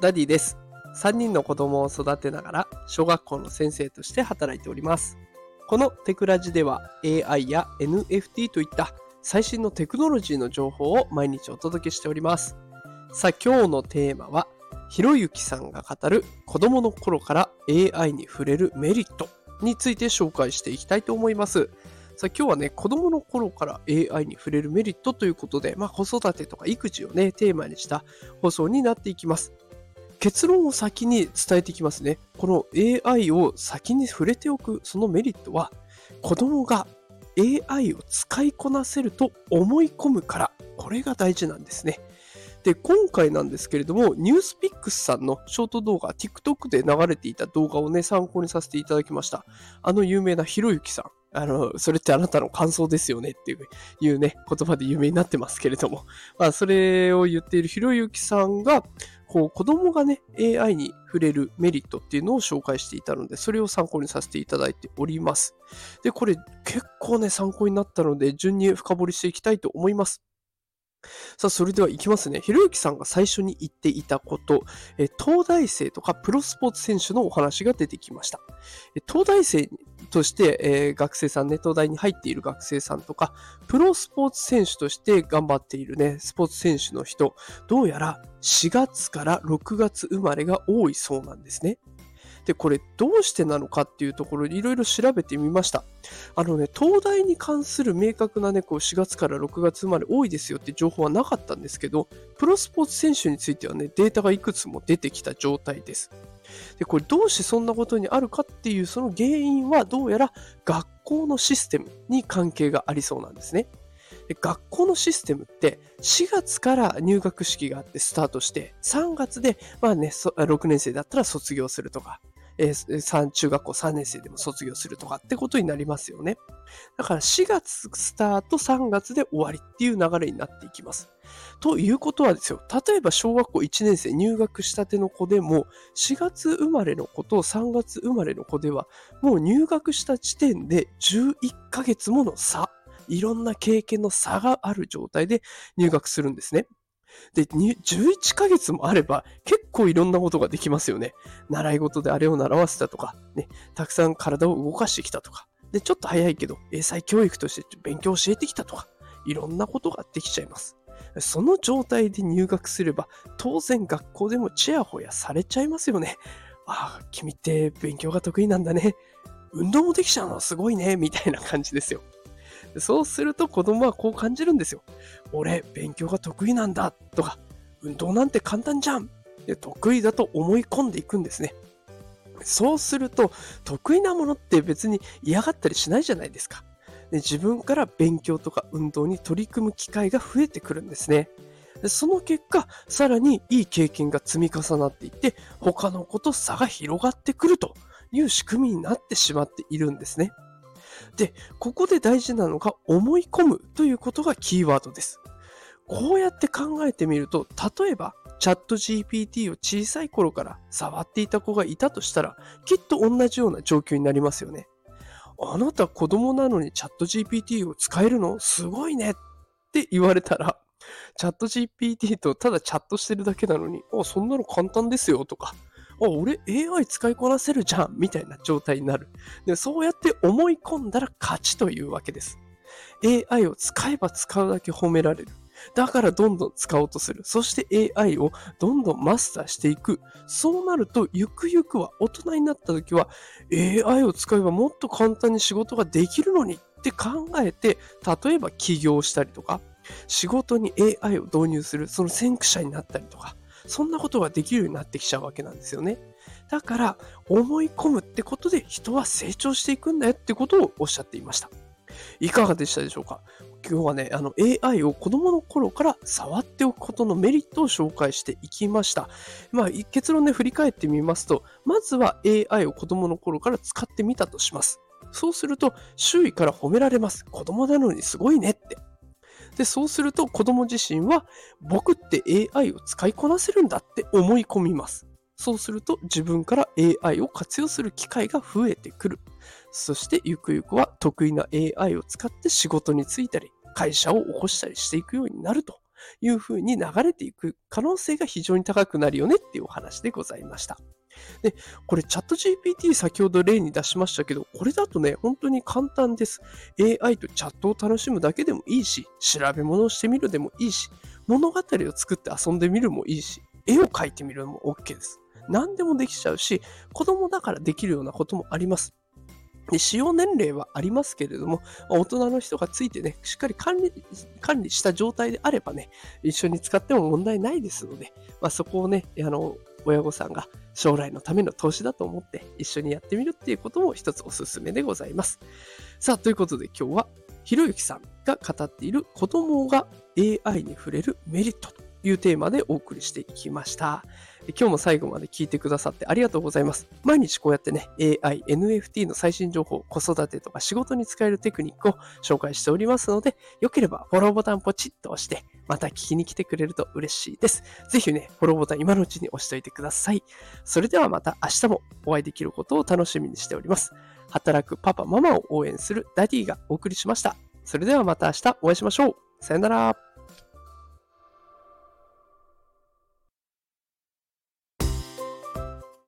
ダディです。3人の子供を育てながら小学校の先生として働いております。このテクラジでは AI や NFT といった最新のテクノロジーの情報を毎日お届けしております。さあ今日のテーマはひろゆきさんが語る子供の頃から AI に触れるメリットについて紹介していきたいと思います。さあ今日はね、子供の頃から AI に触れるメリットということで、まあ子育てとか育児をね、テーマにした放送になっていきます。結論を先に伝えていきますね。この AI を先に触れておくそのメリットは、子供が AI を使いこなせると思い込むから、これが大事なんですね。で、今回なんですけれども、ニュースピックスさんのショート動画、TikTok で流れていた動画をね、参考にさせていただきました。あの有名なひろゆきさん。あの、それってあなたの感想ですよねっていうね、言葉で有名になってますけれども、まあ、それを言っているひろゆきさんが、こう、子供がね、AI に触れるメリットっていうのを紹介していたので、それを参考にさせていただいております。で、これ結構ね、参考になったので、順に深掘りしていきたいと思います。さあ、それではいきますね。ひろゆきさんが最初に言っていたこと、東大生とかプロスポーツ選手のお話が出てきました。東大生として、えー学生さんね、東大に入っている学生さんとか、プロスポーツ選手として頑張っているね、スポーツ選手の人、どうやら4月から6月生まれが多いそうなんですね。で、これどうしてなのかっていうところいろいろ調べてみました。あのね、東大に関する明確なね、こう4月から6月生まれ多いですよって情報はなかったんですけど、プロスポーツ選手についてはね、データがいくつも出てきた状態です。で、これどうしてそんなことにあるかっていうその原因はどうやら学校のシステムに関係がありそうなんですね。で学校のシステムって4月から入学式があってスタートして3月でまあね6年生だったら卒業するとか、えー中学校3年生でも卒業するとかってことになりますよね。だから4月スタート3月で終わりっていう流れになっていきます。ということはですよ、例えば小学校1年生入学したての子でも、4月生まれの子と3月生まれの子では、もう入学した時点で11ヶ月もの差、いろんな経験の差がある状態で入学するんですね。で、11ヶ月もあれば結構いろんなことができますよね。習い事であれを習わせたとか、ね、たくさん体を動かしてきたとか、で、ちょっと早いけど、英才教育として勉強教えてきたとか、いろんなことができちゃいます。その状態で入学すれば、当然学校でもチヤホヤされちゃいますよね。ああ、君って勉強が得意なんだね。運動もできちゃうのすごいね。みたいな感じですよ。そうすると子供はこう感じるんですよ。俺、勉強が得意なんだ。とか、運動なんて簡単じゃん。で得意だと思い込んでいくんですね。そうすると、得意なものって別に嫌がったりしないじゃないですか。で自分から勉強とか運動に取り組む機会が増えてくるんですね。その結果、さらにいい経験が積み重なっていって、他の子と差が広がってくるという仕組みになってしまっているんですね。で、ここで大事なのが思い込むということがキーワードです。こうやって考えてみると、例えば、チャット GPT を小さい頃から触っていた子がいたとしたら、きっと同じような状況になりますよね。あなた子供なのにチャット GPT を使えるの？すごいねって言われたら、チャット GPT とただチャットしてるだけなのに、あ、そんなの簡単ですよとか、あ、俺 AI 使いこなせるじゃんみたいな状態になる。でそうやって思い込んだら勝ちというわけです。AI を使えば使うだけ褒められる。だからどんどん使おうとする。そして AI をどんどんマスターしていく。そうなると、ゆくゆくは大人になった時は AI を使えばもっと簡単に仕事ができるのにって考えて、例えば起業したりとか、仕事に AI を導入する、その先駆者になったりとか、そんなことができるようになってきちゃうわけなんですよね。だから、思い込むってことで人は成長していくんだよってことをおっしゃっていました。いかがでしたでしょうか？今日はね、あの AI を子供の頃から触っておくことのメリットを紹介していきました。まあ、結論ね、振り返ってみますと、まずは AI を子供の頃から使ってみたとします。そうすると、周囲から褒められます。子供なのにすごいねって。で、そうすると子供自身は、僕って AI を使いこなせるんだって思い込みます。そうすると自分から AI を活用する機会が増えてくる。そしてゆくゆくは得意な AI を使って仕事に就いたり、会社を起こしたりしていくようになるというふうに流れていく可能性が非常に高くなるよねっていうお話でございました。で、これチャット GPT 先ほど例に出しましたけど、これだとね、本当に簡単です。AI とチャットを楽しむだけでもいいし、調べ物をしてみるでもいいし、物語を作って遊んでみるもいいし、絵を描いてみるのも OK です。何でもできちゃうし、子供だからできるようなこともあります。で使用年齢はありますけれども、大人の人がついてね、しっかり管理管理した状態であればね、一緒に使っても問題ないですので、まあ、そこをね、あの、親御さんが将来のための投資だと思って一緒にやってみるっていうことも一つおすすめでございます。さあ、ということで今日はひろゆきさんが語っている子供が AI に触れるメリットというテーマでお送りしていきました。今日も最後まで聞いてくださってありがとうございます。毎日こうやってね、AI、NFT の最新情報、子育てとか仕事に使えるテクニックを紹介しておりますので、よければフォローボタンポチッと押して、また聞きに来てくれると嬉しいです。ぜひね、フォローボタン今のうちに押しておいてください。それではまた明日もお会いできることを楽しみにしております。働くパパ、ママを応援するダディがお送りしました。それではまた明日お会いしましょう。さよなら。